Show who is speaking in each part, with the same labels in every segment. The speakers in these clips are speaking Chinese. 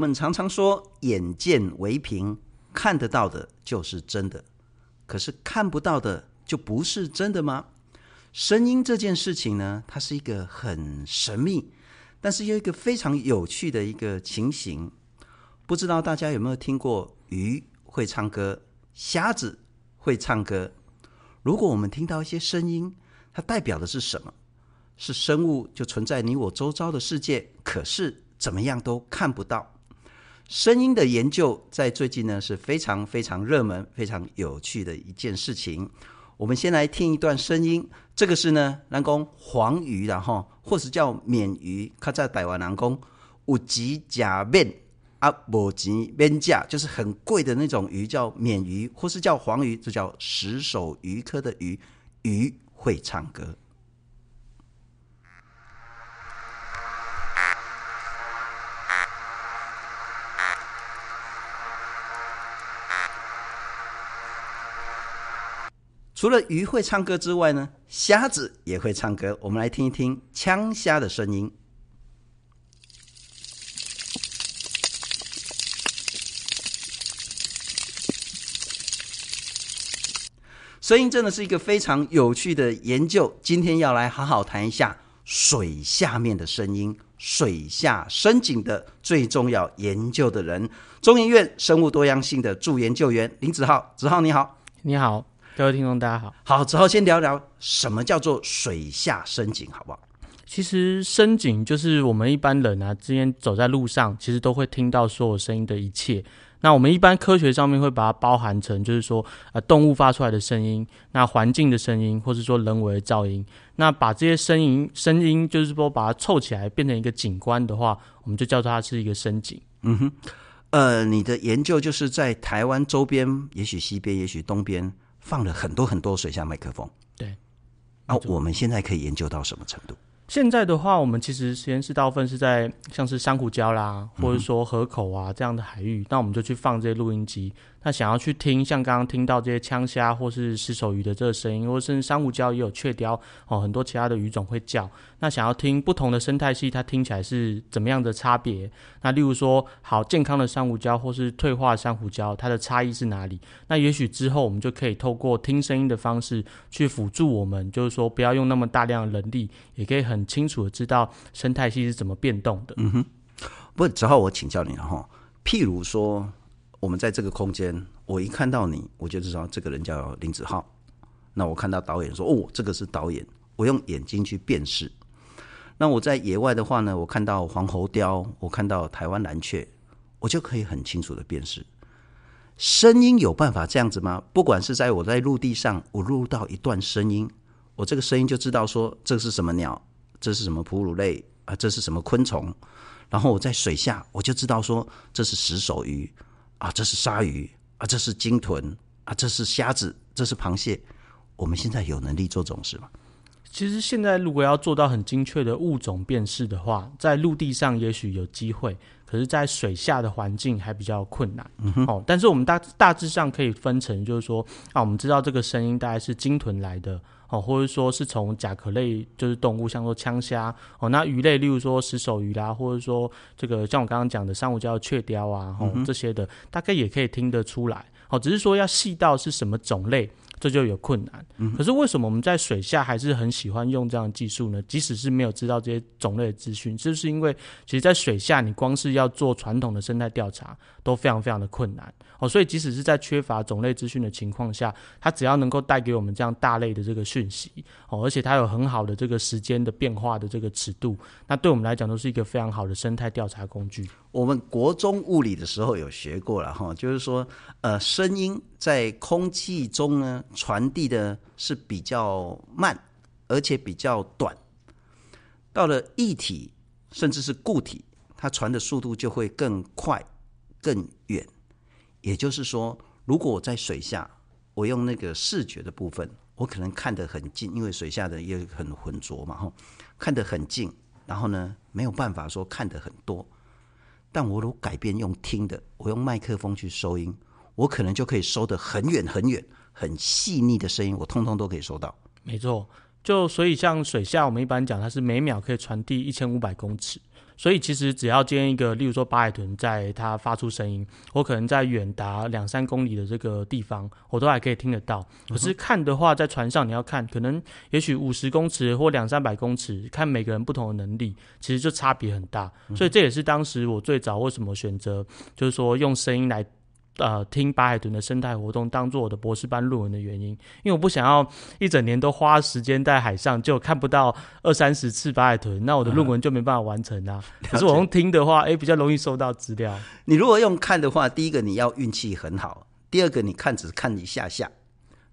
Speaker 1: 们常常说眼见为凭，看得到的就是真的，可是看不到的就不是真的吗？声音这件事情呢，它是一个很神秘，但是有一个非常有趣的一个情形。不知道大家有没有听过鱼会唱歌，虾子会唱歌？如果我们听到一些声音，它代表的是什么？是生物就存在你我周遭的世界，可是怎么样都看不到。声音的研究在最近呢是非常非常热门、非常有趣的一件事情。我们先来听一段声音，这个是呢，人讲黄鱼，然后或是叫鳗鱼，它在台湾人讲有钱吃鳗啊，无钱免吃，就是很贵的那种鱼，叫鳗鱼，或是叫黄鱼，这叫石手鱼科的鱼，鱼会唱歌。除了鱼会唱歌之外呢，虾子也会唱歌。我们来听一听枪虾的声音。声音真的是一个非常有趣的研究。今天要来好好谈一下水下面的声音，水下深井的最重要研究的人，中研院生物多样性的助研究员林子浩。子浩你好，
Speaker 2: 你好。各位听众，大家好。
Speaker 1: 好，之后先聊聊什么叫做水下深井，好不好？
Speaker 2: 其实深井就是我们一般人啊，之间走在路上，其实都会听到所有声音的一切。那我们一般科学上面会把它包含成，就是说，呃，动物发出来的声音，那环境的声音，或是说人为的噪音。那把这些声音，声音就是说把它凑起来变成一个景观的话，我们就叫做它是一个深井。
Speaker 1: 嗯哼，呃，你的研究就是在台湾周边，也许西边，也许东边。放了很多很多水下麦克风，
Speaker 2: 对，
Speaker 1: 那我们现在可以研究到什么程度？
Speaker 2: 现在的话，我们其实实验室大部分是在像是珊瑚礁啦，或者说河口啊这样的海域，那我们就去放这些录音机。那想要去听，像刚刚听到这些枪虾或是石手鱼的这个声音，或甚至珊瑚礁也有雀雕哦，很多其他的鱼种会叫。那想要听不同的生态系，它听起来是怎么样的差别？那例如说，好健康的珊瑚礁或是退化珊瑚礁，它的差异是哪里？那也许之后我们就可以透过听声音的方式去辅助我们，就是说不要用那么大量的人力，也可以很清楚的知道生态系是怎么变动的。
Speaker 1: 嗯哼，不，只好我请教你了哈。譬如说。我们在这个空间，我一看到你，我就知道这个人叫林子浩。那我看到导演说：“哦，这个是导演。”我用眼睛去辨识。那我在野外的话呢，我看到黄喉貂，我看到台湾蓝雀，我就可以很清楚的辨识。声音有办法这样子吗？不管是在我在陆地上，我录到一段声音，我这个声音就知道说这是什么鸟，这是什么哺乳类啊，这是什么昆虫。然后我在水下，我就知道说这是石手鱼。啊，这是鲨鱼啊，这是鲸豚啊，这是虾子，这是螃蟹。我们现在有能力做这种事吗？
Speaker 2: 其实现在如果要做到很精确的物种辨识的话，在陆地上也许有机会，可是，在水下的环境还比较困难。嗯。哦，但是我们大大致上可以分成，就是说啊，我们知道这个声音大概是鲸豚来的。哦，或者说是从甲壳类就是动物，像说枪虾哦，那鱼类，例如说石手鱼啦，或者说这个像我刚刚讲的珊瑚礁雀鲷啊，哦、嗯、这些的，大概也可以听得出来。哦，只是说要细到是什么种类。这就有困难，可是为什么我们在水下还是很喜欢用这样的技术呢？即使是没有知道这些种类的资讯，就是因为其实，在水下你光是要做传统的生态调查都非常非常的困难哦。所以即使是在缺乏种类资讯的情况下，它只要能够带给我们这样大类的这个讯息哦，而且它有很好的这个时间的变化的这个尺度，那对我们来讲都是一个非常好的生态调查工具。
Speaker 1: 我们国中物理的时候有学过了哈，就是说，呃，声音在空气中呢传递的是比较慢，而且比较短。到了液体甚至是固体，它传的速度就会更快、更远。也就是说，如果我在水下，我用那个视觉的部分，我可能看得很近，因为水下的也很浑浊嘛，哈，看得很近，然后呢，没有办法说看得很多。但我如果改变用听的，我用麦克风去收音，我可能就可以收得很远很远、很细腻的声音，我通通都可以收到。
Speaker 2: 没错，就所以像水下，我们一般讲它是每秒可以传递一千五百公尺，所以其实只要接一个，例如说八海豚在它发出声音，我可能在远达两三公里的这个地方，我都还可以听得到。可是看的话，在船上你要看，可能也许五十公尺或两三百公尺，看每个人不同的能力，其实就差别很大。所以这也是当时我最早为什么选择，就是说用声音来。呃，听白海豚的生态活动当做我的博士班论文的原因，因为我不想要一整年都花时间在海上，就看不到二三十次白海豚，那我的论文就没办法完成啊。嗯、可是我用听的话，哎、欸，比较容易收到资料。
Speaker 1: 你如果用看的话，第一个你要运气很好，第二个你看只看一下下，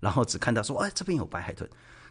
Speaker 1: 然后只看到说，哎，这边有白海豚。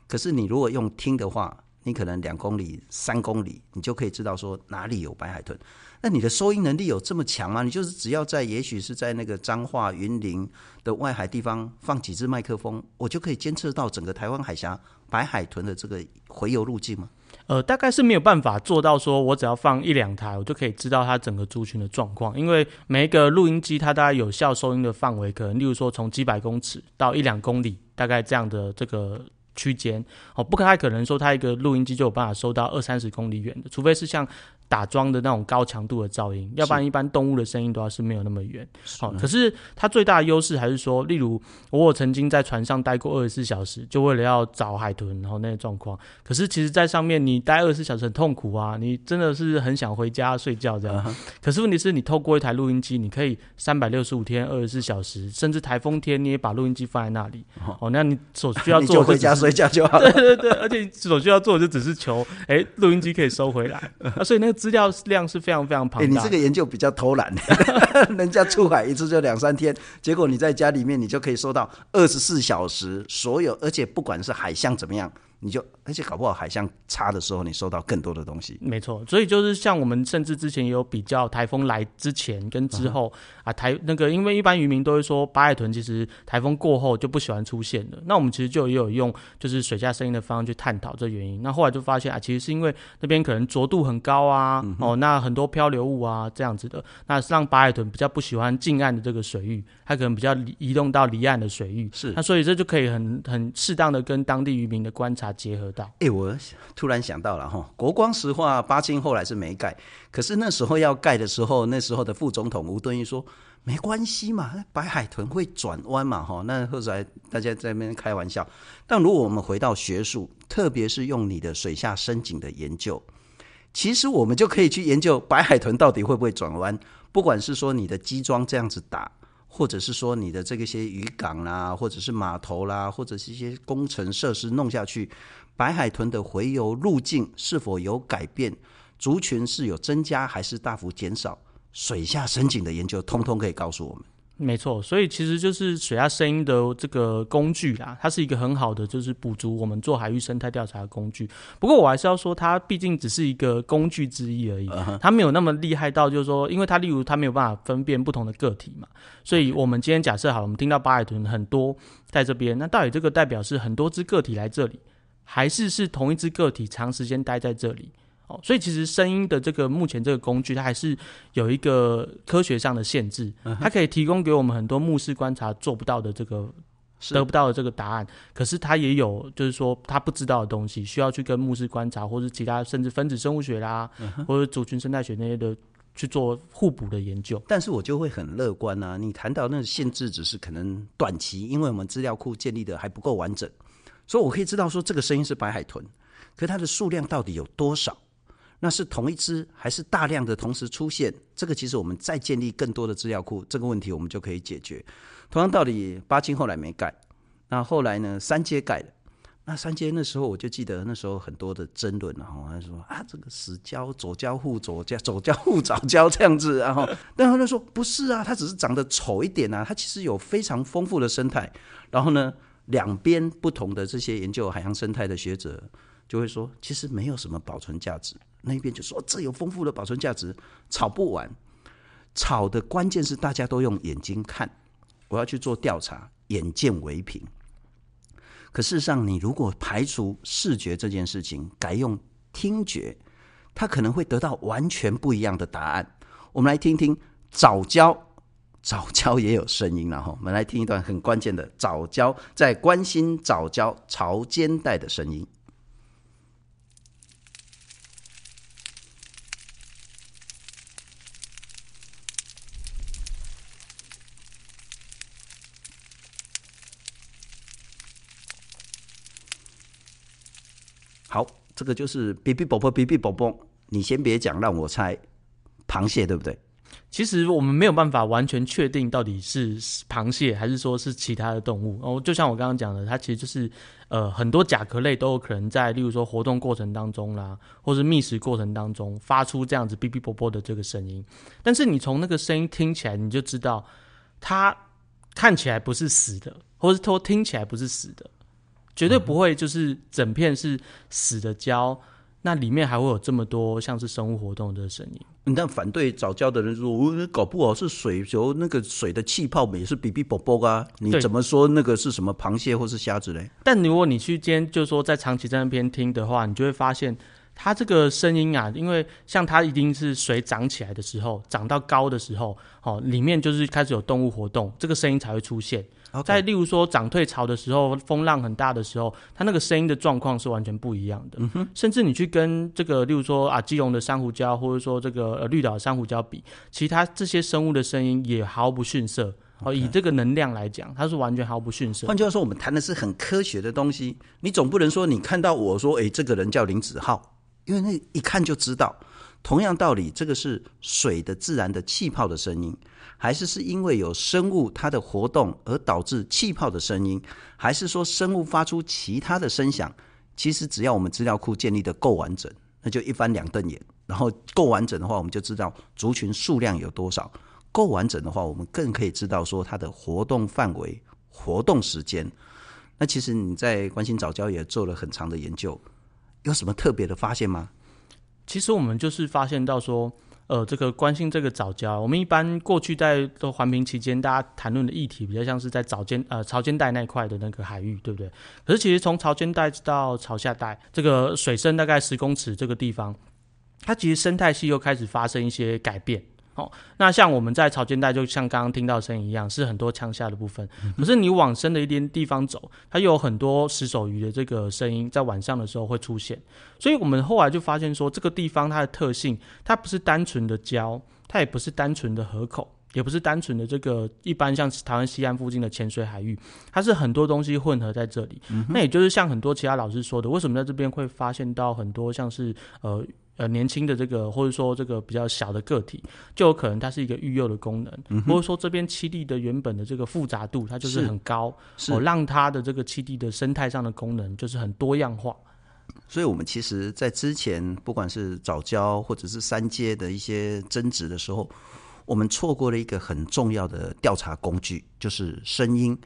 Speaker 1: 可是你如果用听的话，你可能两公里、三公里，你就可以知道说哪里有白海豚。那你的收音能力有这么强吗？你就是只要在，也许是在那个彰化、云林的外海地方放几支麦克风，我就可以监测到整个台湾海峡白海豚的这个回游路径吗？
Speaker 2: 呃，大概是没有办法做到，说我只要放一两台，我就可以知道它整个族群的状况。因为每一个录音机，它大概有效收音的范围，可能例如说从几百公尺到一两公里，大概这样的这个。区间。哦，不太可能说它一个录音机就有办法收到二三十公里远的，除非是像打桩的那种高强度的噪音，要不然一般动物的声音都要是没有那么远。好，可是它最大的优势还是说，例如我曾经在船上待过二十四小时，就为了要找海豚，然后那个状况。可是其实，在上面你待二十四小时很痛苦啊，你真的是很想回家睡觉这样。Uh -huh. 可是问题是你透过一台录音机，你可以三百六十五天二十四小时，甚至台风天你也把录音机放在那里。哦，那你所需要做的
Speaker 1: 回家睡觉就好。
Speaker 2: 对对对，而且你所需要做的就只是求，哎，录音机可以收回来。啊，所以那个资料量是非常非常庞大。欸，
Speaker 1: 你这个研究比较偷懒，人家出海一次就两三天，结果你在家里面你就可以收到二十四小时所有，而且不管是海象怎么样。你就而且搞不好海象差的时候，你收到更多的东西。
Speaker 2: 没错，所以就是像我们甚至之前也有比较台风来之前跟之后、嗯、啊，台那个因为一般渔民都会说白海豚其实台风过后就不喜欢出现了。那我们其实就也有用就是水下声音的方向去探讨这原因。那后来就发现啊，其实是因为那边可能浊度很高啊，嗯、哦，那很多漂流物啊这样子的，那让白海豚比较不喜欢近岸的这个水域，它可能比较移动到离岸的水域。是，那所以这就可以很很适当的跟当地渔民的观察。结合到，
Speaker 1: 哎、我突然想到了哈，国光石化八轻后来是没盖，可是那时候要盖的时候，那时候的副总统吴敦义说没关系嘛，白海豚会转弯嘛，哈，那后来大家在那边开玩笑。但如果我们回到学术，特别是用你的水下深井的研究，其实我们就可以去研究白海豚到底会不会转弯，不管是说你的机桩这样子打。或者是说你的这个些渔港啦，或者是码头啦，或者是一些工程设施弄下去，白海豚的洄游路径是否有改变？族群是有增加还是大幅减少？水下深井的研究通通可以告诉我们。
Speaker 2: 没错，所以其实就是水下声音的这个工具啦，它是一个很好的就是补足我们做海域生态调查的工具。不过我还是要说，它毕竟只是一个工具之一而已，它没有那么厉害到就是说，因为它例如它没有办法分辨不同的个体嘛。所以我们今天假设好，我们听到白海豚很多在这边，那到底这个代表是很多只个体来这里，还是是同一只个体长时间待在这里？哦，所以其实声音的这个目前这个工具，它还是有一个科学上的限制，它可以提供给我们很多目视观察做不到的这个得不到的这个答案，可是它也有就是说它不知道的东西，需要去跟目视观察或者其他甚至分子生物学啦，或者族群生态学那些的去做互补的研究。
Speaker 1: 但是我就会很乐观啊，你谈到那个限制只是可能短期，因为我们资料库建立的还不够完整，所以我可以知道说这个声音是白海豚，可是它的数量到底有多少？那是同一只还是大量的同时出现？这个其实我们再建立更多的资料库，这个问题我们就可以解决。同样道理，八金后来没盖，那后来呢？三阶盖了。那三阶那时候我就记得那时候很多的争论，然后他说啊，这个死礁左礁护左礁，左礁护藻礁这样子，然后 但他就说不是啊，它只是长得丑一点啊，它其实有非常丰富的生态。然后呢，两边不同的这些研究海洋生态的学者。就会说，其实没有什么保存价值。那一边就说这有丰富的保存价值，吵不完。吵的关键是大家都用眼睛看，我要去做调查，眼见为凭。可事实上，你如果排除视觉这件事情，改用听觉，它可能会得到完全不一样的答案。我们来听听藻礁，早教也有声音了后我们来听一段很关键的早教在关心早教潮间带的声音。好这个就是哔哔啵啵哔哔啵啵你先别讲让我猜螃蟹对不对
Speaker 2: 其实我们没有办法完全确定到底是螃蟹还是说是其他的动物哦。就像我刚刚讲的，它其实就是呃很多甲壳类都有可能在，例如说活动过程当中啦，或是觅食过程当中发出这样子哔哔啵啵的这个声音。但是你从那个声音听起来，你就知道它看起来不是死的，或是说听起来不是死的，绝对不会就是整片是死的胶。那里面还会有这么多像是生物活动的声音。
Speaker 1: 那反对早教的人说，我搞不好是水球那个水的气泡也是哔哔啵啵啊？你怎么说那个是什么螃蟹或是虾子嘞？
Speaker 2: 但如果你去今天就是说在长期在那边听的话，你就会发现它这个声音啊，因为像它一定是水涨起来的时候，涨到高的时候，哦，里面就是开始有动物活动，这个声音才会出现。在例如说涨退潮的时候，风浪很大的时候，它那个声音的状况是完全不一样的。嗯哼，甚至你去跟这个，例如说啊，基隆的珊瑚礁，或者说这个呃绿岛珊瑚礁比，其他这些生物的声音也毫不逊色。哦，以这个能量来讲，它是完全毫不逊色。
Speaker 1: 换句话说，我们谈的是很科学的东西。你总不能说你看到我说，诶，这个人叫林子浩，因为那一看就知道。同样道理，这个是水的自然的气泡的声音，还是是因为有生物它的活动而导致气泡的声音，还是说生物发出其他的声响？其实只要我们资料库建立的够完整，那就一翻两瞪眼。然后够完整的话，我们就知道族群数量有多少；够完整的话，我们更可以知道说它的活动范围、活动时间。那其实你在关心早教也做了很长的研究，有什么特别的发现吗？
Speaker 2: 其实我们就是发现到说，呃，这个关心这个藻礁，我们一般过去在的环评期间，大家谈论的议题比较像是在藻间呃潮间带那块的那个海域，对不对？可是其实从潮间带到潮下带，这个水深大概十公尺这个地方，它其实生态系又开始发生一些改变。哦，那像我们在潮间带，就像刚刚听到声音一样，是很多枪下的部分。可是你往深的一点地方走，它又有很多石手鱼的这个声音，在晚上的时候会出现。所以我们后来就发现说，这个地方它的特性，它不是单纯的礁，它也不是单纯的河口，也不是单纯的这个一般像台湾西岸附近的浅水海域，它是很多东西混合在这里。那也就是像很多其他老师说的，为什么在这边会发现到很多像是呃。呃，年轻的这个，或者说这个比较小的个体，就有可能它是一个育幼的功能，嗯、或者说这边栖地的原本的这个复杂度，它就是很高，是哦，让它的这个栖地的生态上的功能就是很多样化。
Speaker 1: 所以，我们其实，在之前不管是早教或者是三阶的一些争执的时候，我们错过了一个很重要的调查工具，就是声音。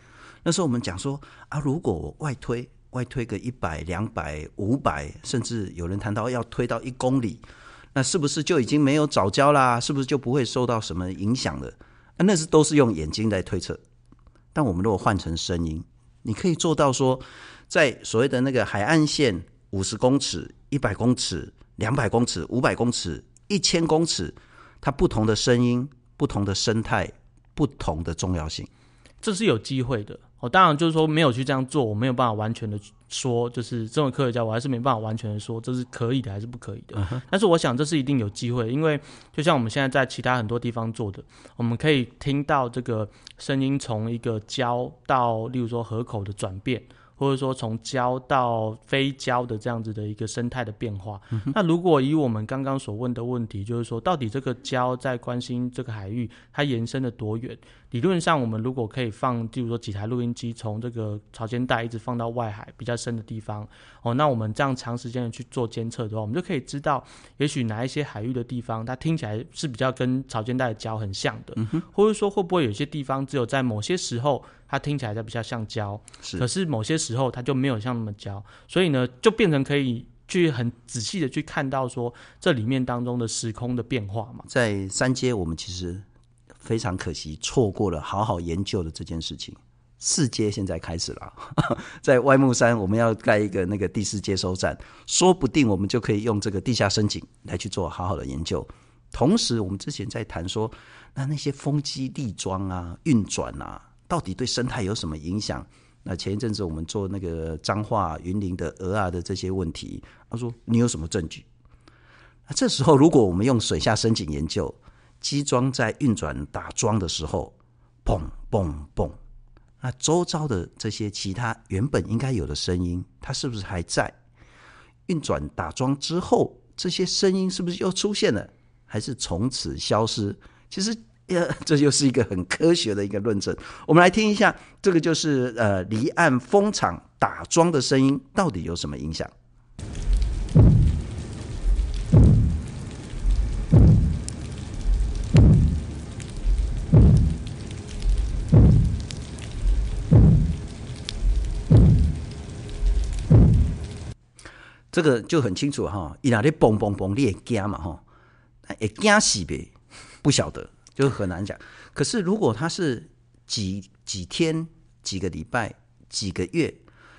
Speaker 1: 那时候我们讲说啊，如果我外推。外推个一百、两百、五百，甚至有人谈到要推到一公里，那是不是就已经没有早教啦？是不是就不会受到什么影响了？那是都是用眼睛来推测。但我们如果换成声音，你可以做到说，在所谓的那个海岸线五十公尺、一百公尺、两百公尺、五百公尺、一千公尺，它不同的声音、不同的生态、不同的重要性，
Speaker 2: 这是有机会的。我、哦、当然就是说没有去这样做，我没有办法完全的说，就是这种科学家，我还是没办法完全的说这是可以的还是不可以的。Uh. 但是我想这是一定有机会，因为就像我们现在在其他很多地方做的，我们可以听到这个声音从一个胶到，例如说河口的转变。或者说从礁到非礁的这样子的一个生态的变化，嗯，那如果以我们刚刚所问的问题，就是说到底这个礁在关心这个海域，它延伸的多远？理论上，我们如果可以放，比如说几台录音机从这个潮间带一直放到外海比较深的地方，哦，那我们这样长时间的去做监测的话，我们就可以知道，也许哪一些海域的地方，它听起来是比较跟潮间带的礁很像的，嗯，或者说会不会有些地方只有在某些时候。它听起来就比较像胶，是，可是某些时候它就没有像那么胶，所以呢，就变成可以去很仔细的去看到说这里面当中的时空的变化嘛。
Speaker 1: 在三阶，我们其实非常可惜错过了好好研究的这件事情。四阶现在开始了，在外木山我们要盖一个那个第四接收站，说不定我们就可以用这个地下深井来去做好好的研究。同时，我们之前在谈说，那那些风机地桩啊、运转啊。到底对生态有什么影响？那前一阵子我们做那个彰化云林的鹅啊的这些问题，他说你有什么证据？那这时候如果我们用水下深井研究，机桩在运转打桩的时候，砰砰砰，那周遭的这些其他原本应该有的声音，它是不是还在？运转打桩之后，这些声音是不是又出现了，还是从此消失？其实，呃，这就是一个很科学的一个论证。我们来听一下，这个就是呃离岸风场打桩的声音到底有什么影响？这个就很清楚哈，伊那里嘣嘣嘣，你也惊嘛哈，也惊死呗，不晓得，就很难讲。可是如果它是几几天、几个礼拜、几个月，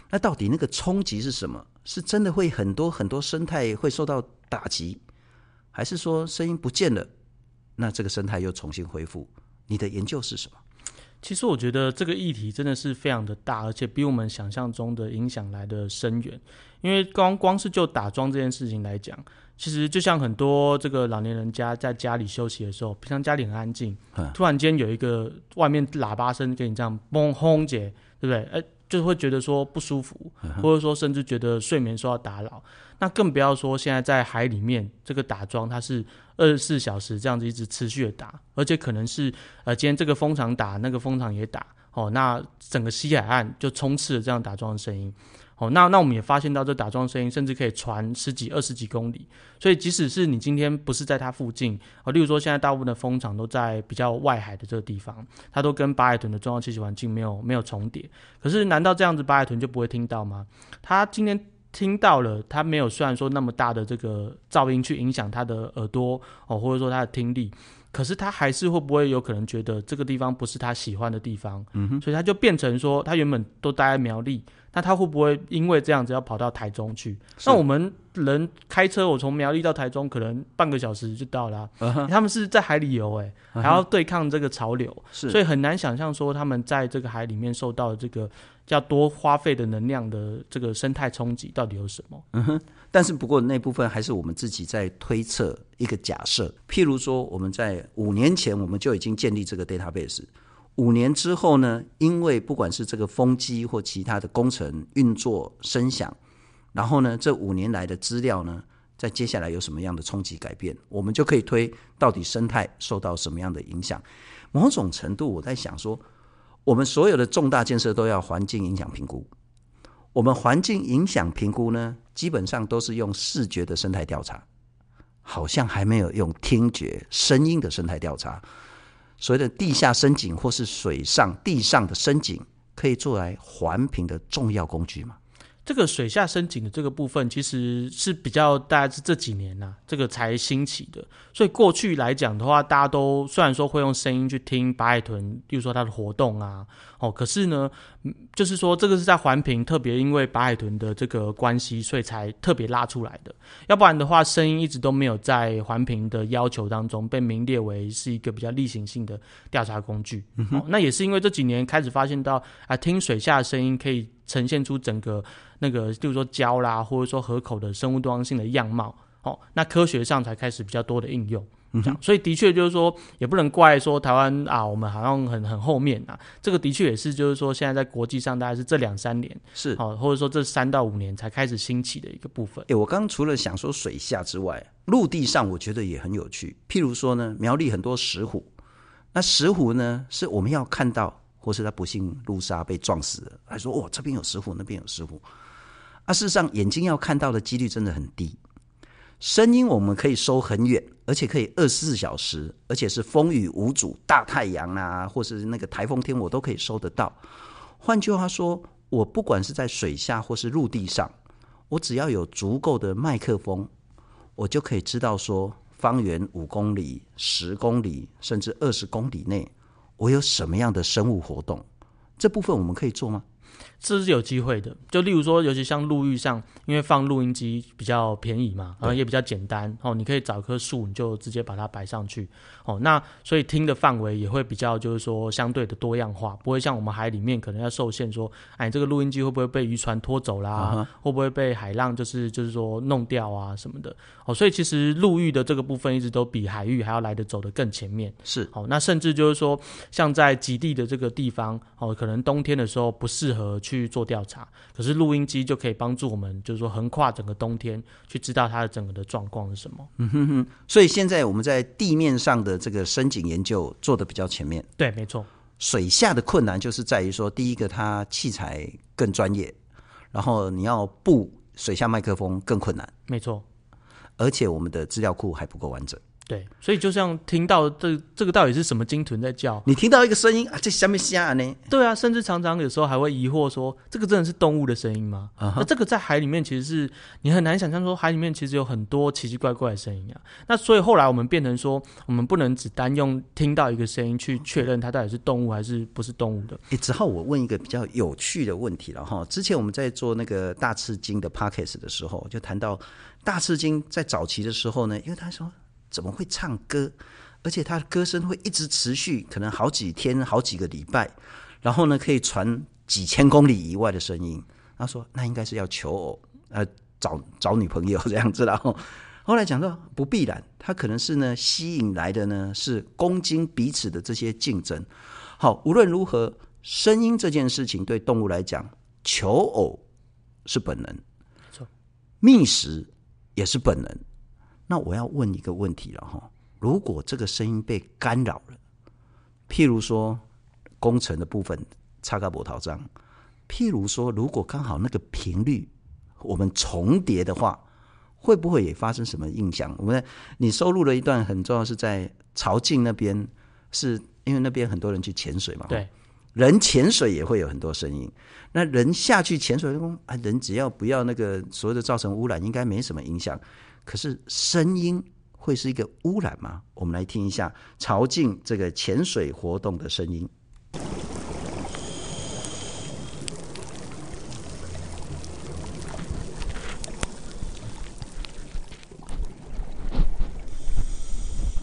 Speaker 1: 那到底那个冲击是什么？是真的会很多很多生态会受到打击，还是说声音不见了，那这个生态又重新恢复？你的研究是什么？
Speaker 2: 其实我觉得这个议题真的是非常的大，而且比我们想象中的影响来的深远。因为光光是就打桩这件事情来讲，其实就像很多这个老年人家在家里休息的时候，平常家里很安静，突然间有一个外面喇叭声给你这样嘣轰姐，对不对？哎，就会觉得说不舒服，或者说甚至觉得睡眠受到打扰。那更不要说现在在海里面这个打桩，它是二十四小时这样子一直持续的打，而且可能是呃今天这个风场打，那个风场也打，哦，那整个西海岸就充斥着这样打桩的声音。哦，那那我们也发现到这打桩声音甚至可以传十几、二十几公里，所以即使是你今天不是在它附近，啊，例如说现在大部分的风场都在比较外海的这个地方，它都跟巴海豚的重要栖息环境没有没有重叠。可是难道这样子巴海豚就不会听到吗？它今天听到了，它没有虽然说那么大的这个噪音去影响它的耳朵哦，或者说它的听力。可是他还是会不会有可能觉得这个地方不是他喜欢的地方，嗯哼，所以他就变成说他原本都待在苗栗，那他会不会因为这样子要跑到台中去？那我们人开车，我从苗栗到台中可能半个小时就到了，啊，他们是在海里游，哎，还要对抗这个潮流，是，所以很难想象说他们在这个海里面受到这个要多花费的能量的这个生态冲击到底有什么？
Speaker 1: 嗯哼。但是不过那部分还是我们自己在推测一个假设，譬如说我们在五年前我们就已经建立这个 database，五年之后呢，因为不管是这个风机或其他的工程运作声响，然后呢这五年来的资料呢，在接下来有什么样的冲击改变，我们就可以推到底生态受到什么样的影响。某种程度我在想说，我们所有的重大建设都要环境影响评估。我们环境影响评估呢，基本上都是用视觉的生态调查，好像还没有用听觉声音的生态调查。所谓的地下深井或是水上地上的深井，可以做来环评的重要工具吗？
Speaker 2: 这个水下深井的这个部分，其实是比较大概是这几年呐、啊，这个才兴起的。所以过去来讲的话，大家都虽然说会用声音去听白海豚，比如说它的活动啊，哦，可是呢，就是说这个是在环评，特别因为白海豚的这个关系，所以才特别拉出来的。要不然的话，声音一直都没有在环评的要求当中被名列为是一个比较例行性的调查工具。嗯、哦，那也是因为这几年开始发现到啊，听水下的声音可以呈现出整个。那个，就是说礁啦，或者说河口的生物多样性的样貌，哦，那科学上才开始比较多的应用，嗯，这样，所以的确就是说，也不能怪说台湾啊，我们好像很很后面啊，这个的确也是就是说，现在在国际上大概是这两三年是，哦，或者说这三到五年才开始兴起的一个部分。
Speaker 1: 诶，我刚刚除了想说水下之外，陆地上我觉得也很有趣，譬如说呢，苗栗很多石虎，那石虎呢是我们要看到，或是他不幸路杀被撞死了，还说哦这边有石虎，那边有石虎。啊，事实上，眼睛要看到的几率真的很低。声音我们可以收很远，而且可以二十四小时，而且是风雨无阻，大太阳啊，或是那个台风天，我都可以收得到。换句话说，我不管是在水下或是陆地上，我只要有足够的麦克风，我就可以知道说，方圆五公里、十公里，甚至二十公里内，我有什么样的生物活动。这部分我们可以做吗？
Speaker 2: 这是有机会的，就例如说，尤其像陆域上，因为放录音机比较便宜嘛，然后也比较简单哦，你可以找棵树，你就直接把它摆上去哦。那所以听的范围也会比较，就是说相对的多样化，不会像我们海里面可能要受限，说哎，这个录音机会不会被渔船拖走啦？Uh -huh. 会不会被海浪就是就是说弄掉啊什么的？哦，所以其实陆域的这个部分一直都比海域还要来得走得更前面。是哦，那甚至就是说，像在极地的这个地方哦，可能冬天的时候不适合。合去做调查。可是录音机就可以帮助我们，就是说横跨整个冬天去知道它的整个的状况是什么。
Speaker 1: 嗯哼哼。所以现在我们在地面上的这个深井研究做的比较前面。
Speaker 2: 对，没错。
Speaker 1: 水下的困难就是在于说，第一个它器材更专业，然后你要布水下麦克风更困难。
Speaker 2: 没错。
Speaker 1: 而且我们的资料库还不够完整。
Speaker 2: 对，所以就像听到这这个到底是什么鲸豚在叫？
Speaker 1: 你听到一个声音啊，这下面虾呢？
Speaker 2: 对啊，甚至常常有时候还会疑惑说，这个真的是动物的声音吗？那、uh. 这个在海里面其实是你很难想象说，海里面其实有很多奇奇怪怪的声音啊。那所以后来我们变成说，我们不能只单用听到一个声音去确认它到底是动物还是不是动物的。
Speaker 1: 哎，只好我问一个比较有趣的问题了哈。之前我们在做那个大赤鲸的 podcast 的时候，就谈到大赤鲸在早期的时候呢，因为他说。怎么会唱歌？而且他的歌声会一直持续，可能好几天、好几个礼拜，然后呢，可以传几千公里以外的声音。他说：“那应该是要求偶，呃，找找女朋友这样子。”然后后来讲到不必然，他可能是呢吸引来的呢是公鲸彼此的这些竞争。好，无论如何，声音这件事情对动物来讲，求偶是本能，没错，觅食也是本能。那我要问一个问题了哈，如果这个声音被干扰了，譬如说工程的部分插个波涛章，譬如说如果刚好那个频率我们重叠的话，会不会也发生什么影响？我们你收录了一段很重要，是在潮境那边，是因为那边很多人去潜水嘛，
Speaker 2: 对，
Speaker 1: 人潜水也会有很多声音，那人下去潜水，啊，人只要不要那个所谓的造成污染，应该没什么影响。可是声音会是一个污染吗？我们来听一下潮境这个潜水活动的声音。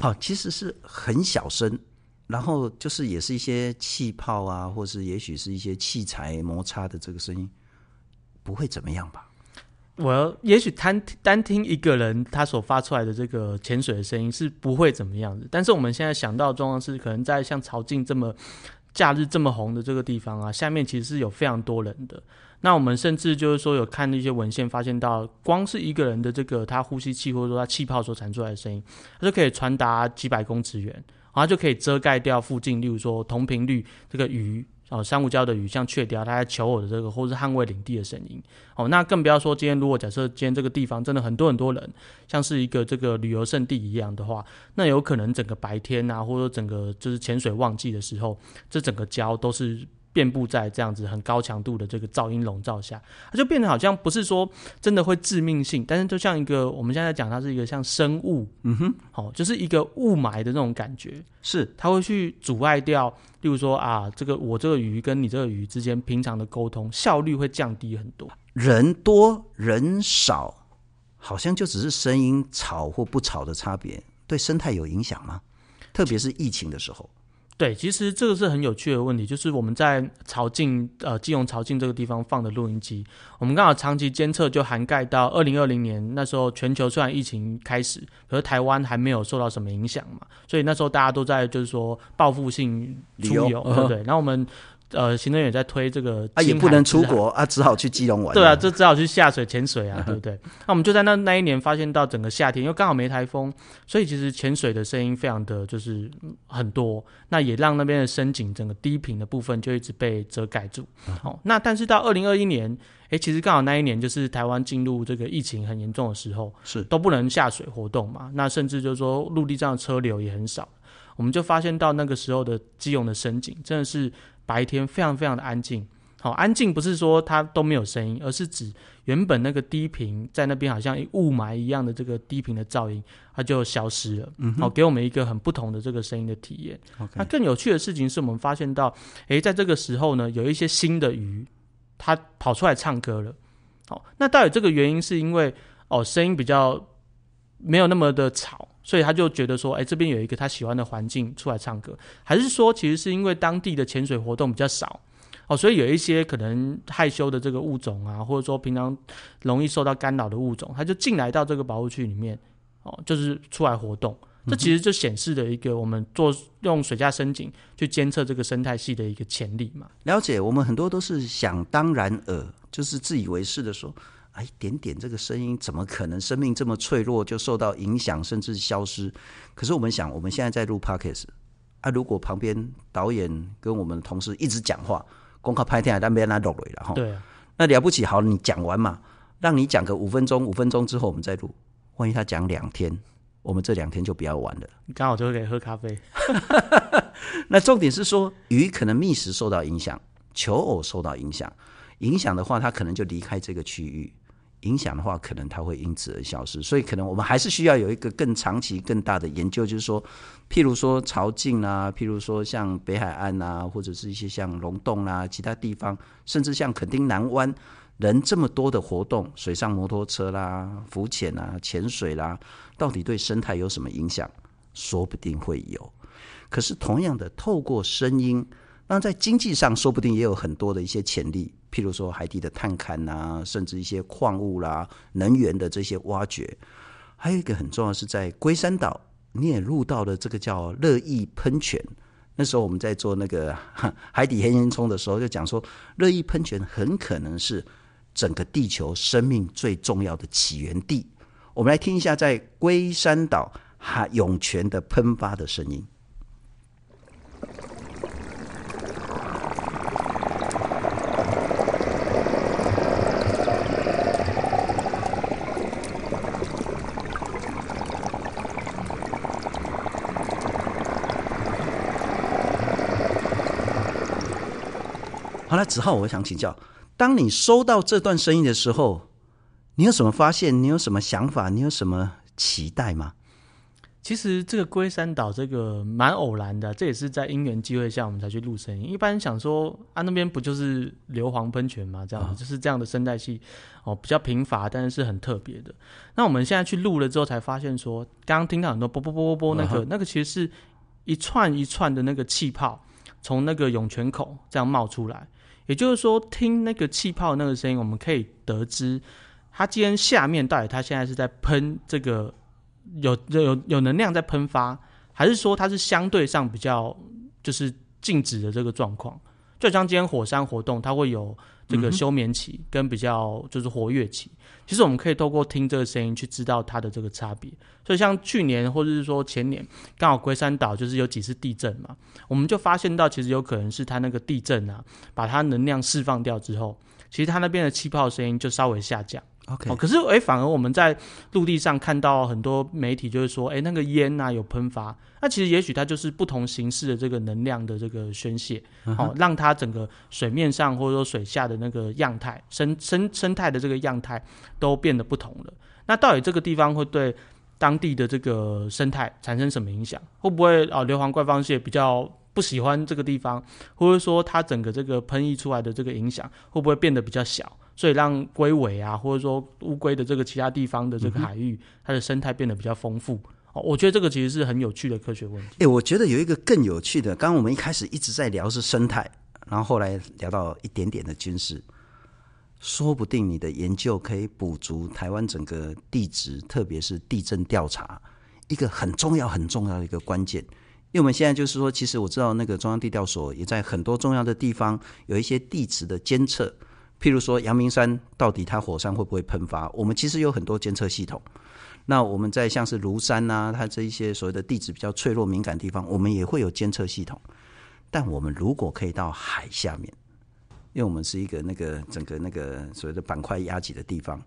Speaker 1: 好，其实是很小声，然后就是也是一些气泡啊，或是也许是一些器材摩擦的这个声音，不会怎么样吧？
Speaker 2: 我也许单单听一个人他所发出来的这个潜水的声音是不会怎么样的，但是我们现在想到的状况是，可能在像潮境这么假日这么红的这个地方啊，下面其实是有非常多人的。那我们甚至就是说有看那些文献，发现到光是一个人的这个他呼吸器或者说他气泡所产出来的声音，它就可以传达几百公尺远，然后就可以遮盖掉附近，例如说同频率这个鱼。哦，珊瑚礁的鱼像雀雕，它在求偶的这个，或是捍卫领地的声音。哦，那更不要说今天，如果假设今天这个地方真的很多很多人，像是一个这个旅游胜地一样的话，那有可能整个白天啊，或者说整个就是潜水旺季的时候，这整个礁都是。遍布在这样子很高强度的这个噪音笼罩下，它就变得好像不是说真的会致命性，但是就像一个我们现在讲它是一个像生物，嗯哼，好，就是一个雾霾的那种感觉，是它会去阻碍掉，例如说啊，这个我这个鱼跟你这个鱼之间平常的沟通效率会降低很多。
Speaker 1: 人多人少，好像就只是声音吵或不吵的差别，对生态有影响吗？特别是疫情的时候。
Speaker 2: 对，其实这个是很有趣的问题，就是我们在朝境，呃，基隆朝境这个地方放的录音机，我们刚好长期监测，就涵盖到二零二零年那时候，全球虽然疫情开始，可是台湾还没有受到什么影响嘛，所以那时候大家都在就是说报复性出游，游对不对？然后我们。呃，行政院也在推这个，
Speaker 1: 啊，也不能出国啊，只好去基隆玩。
Speaker 2: 对啊，就只好去下水潜水啊，对不对？那我们就在那那一年发现到整个夏天，因为刚好没台风，所以其实潜水的声音非常的就是很多，那也让那边的深井整个低频的部分就一直被遮盖住。好、哦，那但是到二零二一年，哎，其实刚好那一年就是台湾进入这个疫情很严重的时候，是都不能下水活动嘛，那甚至就是说陆地上的车流也很少，我们就发现到那个时候的基隆的深井真的是。白天非常非常的安静，好安静不是说它都没有声音，而是指原本那个低频在那边好像雾霾一样的这个低频的噪音，它就消失了，好、给我们一个很不同的这个声音的体验。那更有趣的事情是我们发现到，诶，在这个时候呢，有一些新的鱼，它跑出来唱歌了。好，那到底这个原因是因为哦声音比较没有那么的吵？所以他就觉得说，哎，这边有一个他喜欢的环境出来唱歌，还是说其实是因为当地的潜水活动比较少，哦，所以有一些可能害羞的这个物种啊，或者说平常容易受到干扰的物种，他就进来到这个保护区里面，哦，就是出来活动。这其实就显示了一个我们做用水下深井去监测这个生态系的一个潜力嘛。
Speaker 1: 了解，我们很多都是想当然耳，就是自以为是的说，哎，点点这个声音怎么可能生命这么脆弱就受到影响甚至消失？可是我们想，我们现在在录 Podcast 啊，如果旁边导演跟我们同事一直讲话，公开拍天，但没人来录了哈。
Speaker 2: 对啊，
Speaker 1: 那了不起，好，你讲完嘛，让你讲个五分钟，五分钟之后我们再录。万一他讲两天，我们这两天就不要玩了。
Speaker 2: 刚好就可以喝咖啡。
Speaker 1: 那重点是说，鱼可能觅食受到影响，求偶受到影响。影响的话，它可能就离开这个区域；影响的话，可能它会因此而消失。所以，可能我们还是需要有一个更长期、更大的研究，就是说，譬如说潮境啊，譬如说像北海岸啊，或者是一些像龙洞啊，其他地方，甚至像垦丁南湾。人这么多的活动，水上摩托车啦、浮潜啊、潜水啦，到底对生态有什么影响？说不定会有。可是同样的，透过声音，那在经济上说不定也有很多的一些潜力，譬如说海底的探勘啊，甚至一些矿物啦、能源的这些挖掘。还有一个很重要是，在龟山岛，你也录到了这个叫热液喷泉。那时候我们在做那个 海底黑烟囱的时候，就讲说，热液喷泉很可能是。整个地球生命最重要的起源地，我们来听一下在龟山岛海涌泉的喷发的声音。子浩，我想请教。当你收到这段声音的时候，你有什么发现？你有什么想法？你有什么期待吗？
Speaker 2: 其实这个龟山岛这个蛮偶然的，这也是在因缘机会下我们才去录声音。一般想说啊，那边不就是硫磺喷泉吗？这样子、哦、就是这样的生态系哦，比较贫乏，但是是很特别的。那我们现在去录了之后，才发现说，刚刚听到很多啵啵啵啵啵，那个、嗯、那个其实是一串一串的那个气泡从那个涌泉口这样冒出来。也就是说，听那个气泡那个声音，我们可以得知，它今天下面到底它现在是在喷这个有有有能量在喷发，还是说它是相对上比较就是静止的这个状况？就像今天火山活动，它会有。这个休眠期跟比较就是活跃期，其实我们可以透过听这个声音去知道它的这个差别。所以像去年或者是说前年，刚好龟山岛就是有几次地震嘛，我们就发现到其实有可能是它那个地震啊，把它能量释放掉之后，其实它那边的气泡声音就稍微下降。
Speaker 1: OK，
Speaker 2: 哦，可是诶，反而我们在陆地上看到很多媒体就是说，诶，那个烟呐有喷发，那其实也许它就是不同形式的这个能量的这个宣泄，哦，让它整个水面上或者说水下的那个样态生生生态的这个样态都变得不同了。那到底这个地方会对当地的这个生态产生什么影响？会不会啊，硫磺怪方蟹比较不喜欢这个地方，或者说它整个这个喷溢出来的这个影响会不会变得比较小？所以让龟尾啊，或者说乌龟的这个其他地方的这个海域，嗯、它的生态变得比较丰富。哦，我觉得这个其实是很有趣的科学问题。
Speaker 1: 哎、欸，我觉得有一个更有趣的，刚刚我们一开始一直在聊是生态，然后后来聊到一点点的军事，说不定你的研究可以补足台湾整个地质，特别是地震调查一个很重要很重要的一个关键。因为我们现在就是说，其实我知道那个中央地调所也在很多重要的地方有一些地质的监测。譬如说阳明山到底它火山会不会喷发？我们其实有很多监测系统。那我们在像是庐山呐、它这一些所谓的地质比较脆弱敏感地方，我们也会有监测系统。但我们如果可以到海下面，因为我们是一个那个整个那个所谓的板块压挤的地方，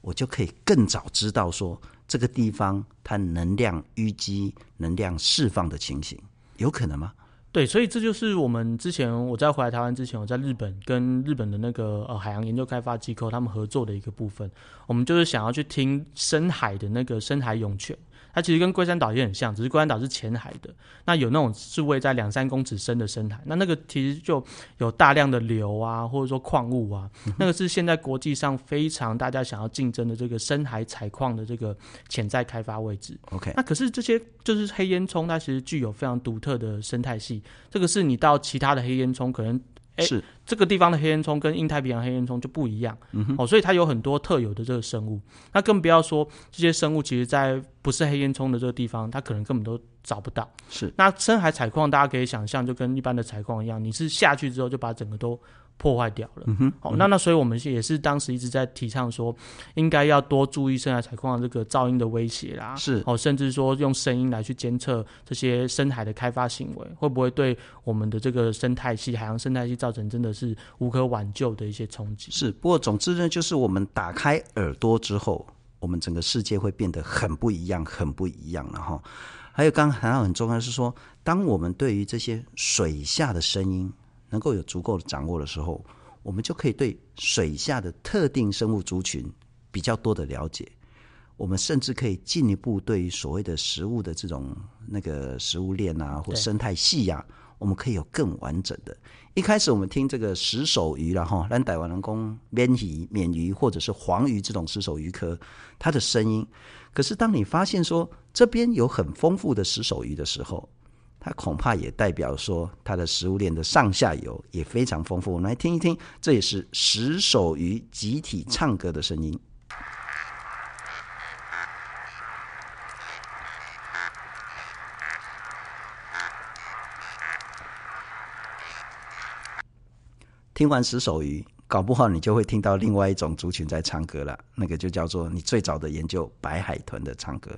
Speaker 1: 我就可以更早知道说这个地方它能量淤积、能量释放的情形，有可能吗？
Speaker 2: 对，所以这就是我们之前我在回来台湾之前，我在日本跟日本的那个呃海洋研究开发机构他们合作的一个部分，我们就是想要去听深海的那个深海涌泉。它其实跟龟山岛也很像，只是龟山岛是浅海的，那有那种是位在两三公尺深的深海，那那个其实就有大量的硫啊，或者说矿物啊，嗯、那个是现在国际上非常大家想要竞争的这个深海采矿的这个潜在开发位置。
Speaker 1: OK，
Speaker 2: 那可是这些就是黑烟囱，它其实具有非常独特的生态系，这个是你到其他的黑烟囱可能哎，
Speaker 1: 是
Speaker 2: 这个地方的黑烟囱跟印太平洋黑烟囱就不一样，
Speaker 1: 嗯，
Speaker 2: 哦，所以它有很多特有的这个生物。那更不要说这些生物，其实在不是黑烟囱的这个地方，它可能根本都找不到。
Speaker 1: 是，
Speaker 2: 那深海采矿，大家可以想象，就跟一般的采矿一样，你是下去之后就把整个都。破坏掉了。嗯哼，好，那那所以我们也是当时一直在提倡说，应该要多注意深海采矿这个噪音的威胁啦。
Speaker 1: 是，
Speaker 2: 哦，甚至说用声音来去监测这些深海的开发行为，会不会对我们的这个生态系、海洋生态系造成真的是无可挽救的一些冲击？
Speaker 1: 是，不过总之呢，就是我们打开耳朵之后，我们整个世界会变得很不一样，很不一样了哈。还有刚刚谈到很重要的是说，当我们对于这些水下的声音。能够有足够的掌握的时候，我们就可以对水下的特定生物族群比较多的了解。我们甚至可以进一步对于所谓的食物的这种那个食物链啊，或生态系啊，我们可以有更完整的。一开始我们听这个石首鱼了哈，咱台湾人讲鳗鱼、鳗鱼或者是黄鱼这种石首鱼科，它的声音。可是当你发现说这边有很丰富的石首鱼的时候，它恐怕也代表说，它的食物链的上下游也非常丰富。我们来听一听，这也是石首鱼集体唱歌的声音。听完石首鱼，搞不好你就会听到另外一种族群在唱歌了，那个就叫做你最早的研究白海豚的唱歌。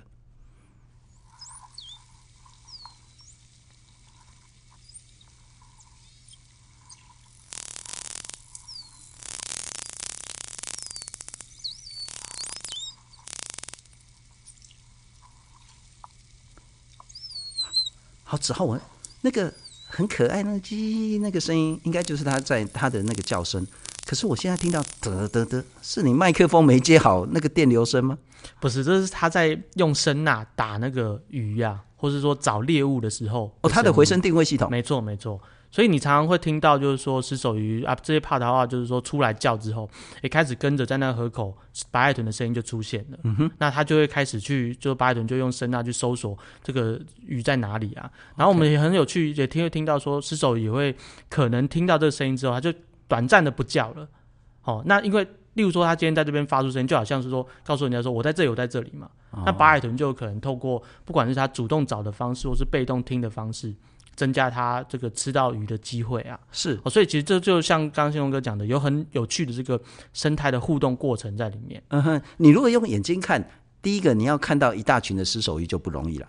Speaker 1: 子浩文，那个很可爱，那个叽那个声音，应该就是他在他的那个叫声。可是我现在听到得得得，是你麦克风没接好那个电流声吗？
Speaker 2: 不是，这是他在用声呐打那个鱼呀、啊，或是说找猎物的时候。
Speaker 1: 哦，他的回声定位系统，
Speaker 2: 没错没错。所以你常常会听到，就是说石首鱼啊这些 part 的话，就是说出来叫之后，也开始跟着在那个河口，白海豚的声音就出现了。嗯哼，那它就会开始去，就白海豚就用声呐去搜索这个鱼在哪里啊。然后我们也很有趣，也听会听到说石首鱼也会可能听到这个声音之后，它就短暂的不叫了。哦，那因为例如说他今天在这边发出声音，就好像是说告诉人家说我在这里，我在这里嘛。哦、那白海豚就有可能透过不管是他主动找的方式，或是被动听的方式。增加他这个吃到鱼的机会啊，
Speaker 1: 是
Speaker 2: 哦，所以其实这就像刚新龙哥讲的，有很有趣的这个生态的互动过程在里面。
Speaker 1: 嗯哼，你如果用眼睛看，第一个你要看到一大群的石首鱼就不容易了，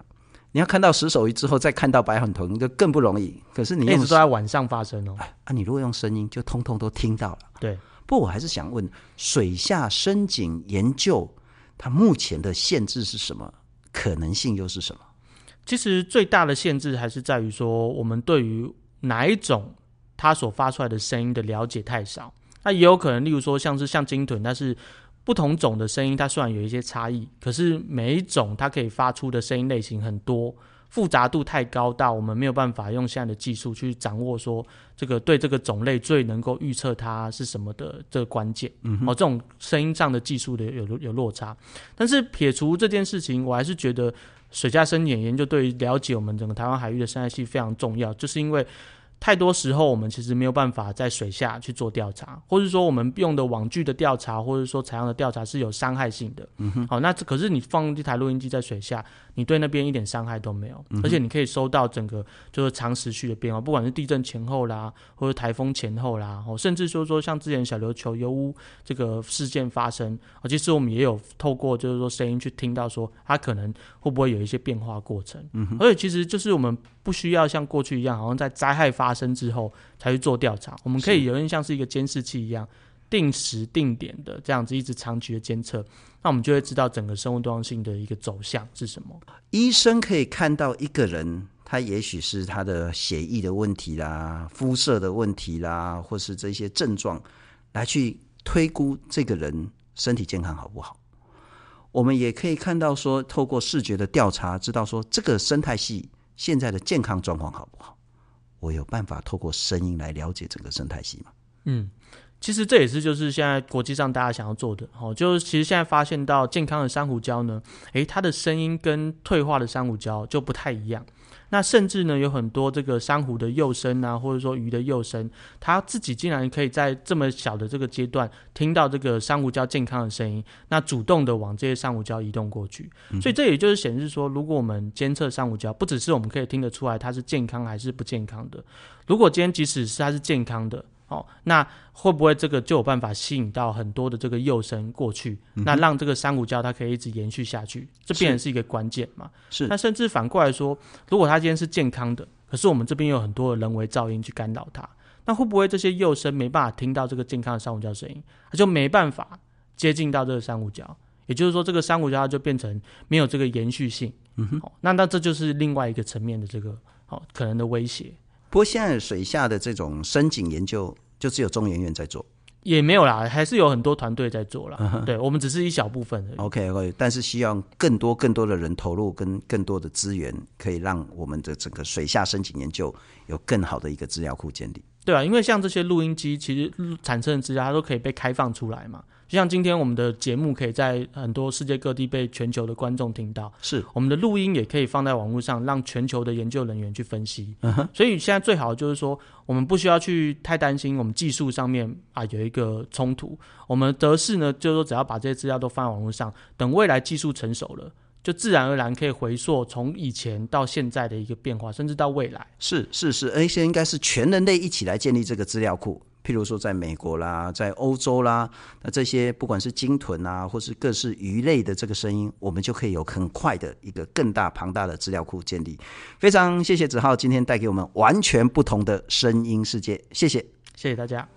Speaker 1: 你要看到石首鱼之后再看到白海豚就更不容易。可是你一直都
Speaker 2: 在晚上发生哦，
Speaker 1: 啊，你如果用声音就通通都听到了。
Speaker 2: 对，
Speaker 1: 不过我还是想问，水下深井研究它目前的限制是什么？可能性又是什么？
Speaker 2: 其实最大的限制还是在于说，我们对于哪一种它所发出来的声音的了解太少。那也有可能，例如说像是像鲸豚，它是不同种的声音，它虽然有一些差异，可是每一种它可以发出的声音类型很多，复杂度太高到我们没有办法用现在的技术去掌握说这个对这个种类最能够预测它是什么的这个关键。嗯，哦，这种声音上的技术的有有落差。但是撇除这件事情，我还是觉得。水下深潜研究对于了解我们整个台湾海域的生态系非常重要，就是因为。太多时候，我们其实没有办法在水下去做调查，或者说我们用的网具的调查，或者说采样的调查是有伤害性的。嗯哼。好，那可是你放一台录音机在水下，你对那边一点伤害都没有，嗯，而且你可以收到整个就是长时序的变化，不管是地震前后啦，或者台风前后啦，哦，甚至说说像之前小琉球油污这个事件发生，啊，其实我们也有透过就是说声音去听到说它可能会不会有一些变化过程。嗯哼。而且其实就是我们。不需要像过去一样，好像在灾害发生之后才去做调查。我们可以有点像是一个监视器一样，定时定点的这样子一直长期的监测，那我们就会知道整个生物多样性的一个走向是什么。
Speaker 1: 医生可以看到一个人，他也许是他的血液的问题啦、肤色的问题啦，或是这些症状，来去推估这个人身体健康好不好。我们也可以看到说，透过视觉的调查，知道说这个生态系。现在的健康状况好不好？我有办法透过声音来了解整个生态系吗？
Speaker 2: 嗯，其实这也是就是现在国际上大家想要做的哦。就是其实现在发现到健康的珊瑚礁呢，诶，它的声音跟退化的珊瑚礁就不太一样。那甚至呢，有很多这个珊瑚的幼生啊，或者说鱼的幼生，它自己竟然可以在这么小的这个阶段听到这个珊瑚礁健康的声音，那主动的往这些珊瑚礁移动过去。嗯、所以这也就是显示说，如果我们监测珊瑚礁，不只是我们可以听得出来它是健康还是不健康的。如果今天即使是它是健康的，哦，那会不会这个就有办法吸引到很多的这个幼生过去，嗯、那让这个珊瑚礁它可以一直延续下去？这变成是一个关键嘛？
Speaker 1: 是。
Speaker 2: 那甚至反过来说，如果它今天是健康的，可是我们这边有很多的人为噪音去干扰它，那会不会这些幼生没办法听到这个健康的珊瑚礁声音，它就没办法接近到这个珊瑚礁？也就是说，这个珊瑚礁它就变成没有这个延续性。嗯哼。那那这就是另外一个层面的这个哦可能的威胁。
Speaker 1: 不过现在水下的这种深井研究，就只有中研院在做，
Speaker 2: 也没有啦，还是有很多团队在做啦。Uh. 对，我们只是一小部分而已。
Speaker 1: OK，OK，但是希望更多更多的人投入，跟更多的资源，可以让我们的整个水下深井研究有更好的一个资料库建立。
Speaker 2: 对啊，因为像这些录音机，其实产生的资料它都可以被开放出来嘛。就像今天我们的节目可以在很多世界各地被全球的观众听到，
Speaker 1: 是
Speaker 2: 我们的录音也可以放在网络上，让全球的研究人员去分析。Uh-huh. 所以现在最好就是说，我们不需要去太担心我们技术上面啊有一个冲突。我们得势呢，就是说只要把这些资料都放在网络上，等未来技术成熟了，就自然而然可以回溯从以前到现在的一个变化，甚至到未来。
Speaker 1: 是是是，而且应该是全人类一起来建立这个资料库。譬如说在美国啦在欧洲啦那这些不管是鲸豚啊或是各式鱼类的这个声音我们就可以有很快的一个更大庞大的资料库建立。非常谢谢子浩今天带给我们完全不同的声音世界谢谢。
Speaker 2: 谢谢大家。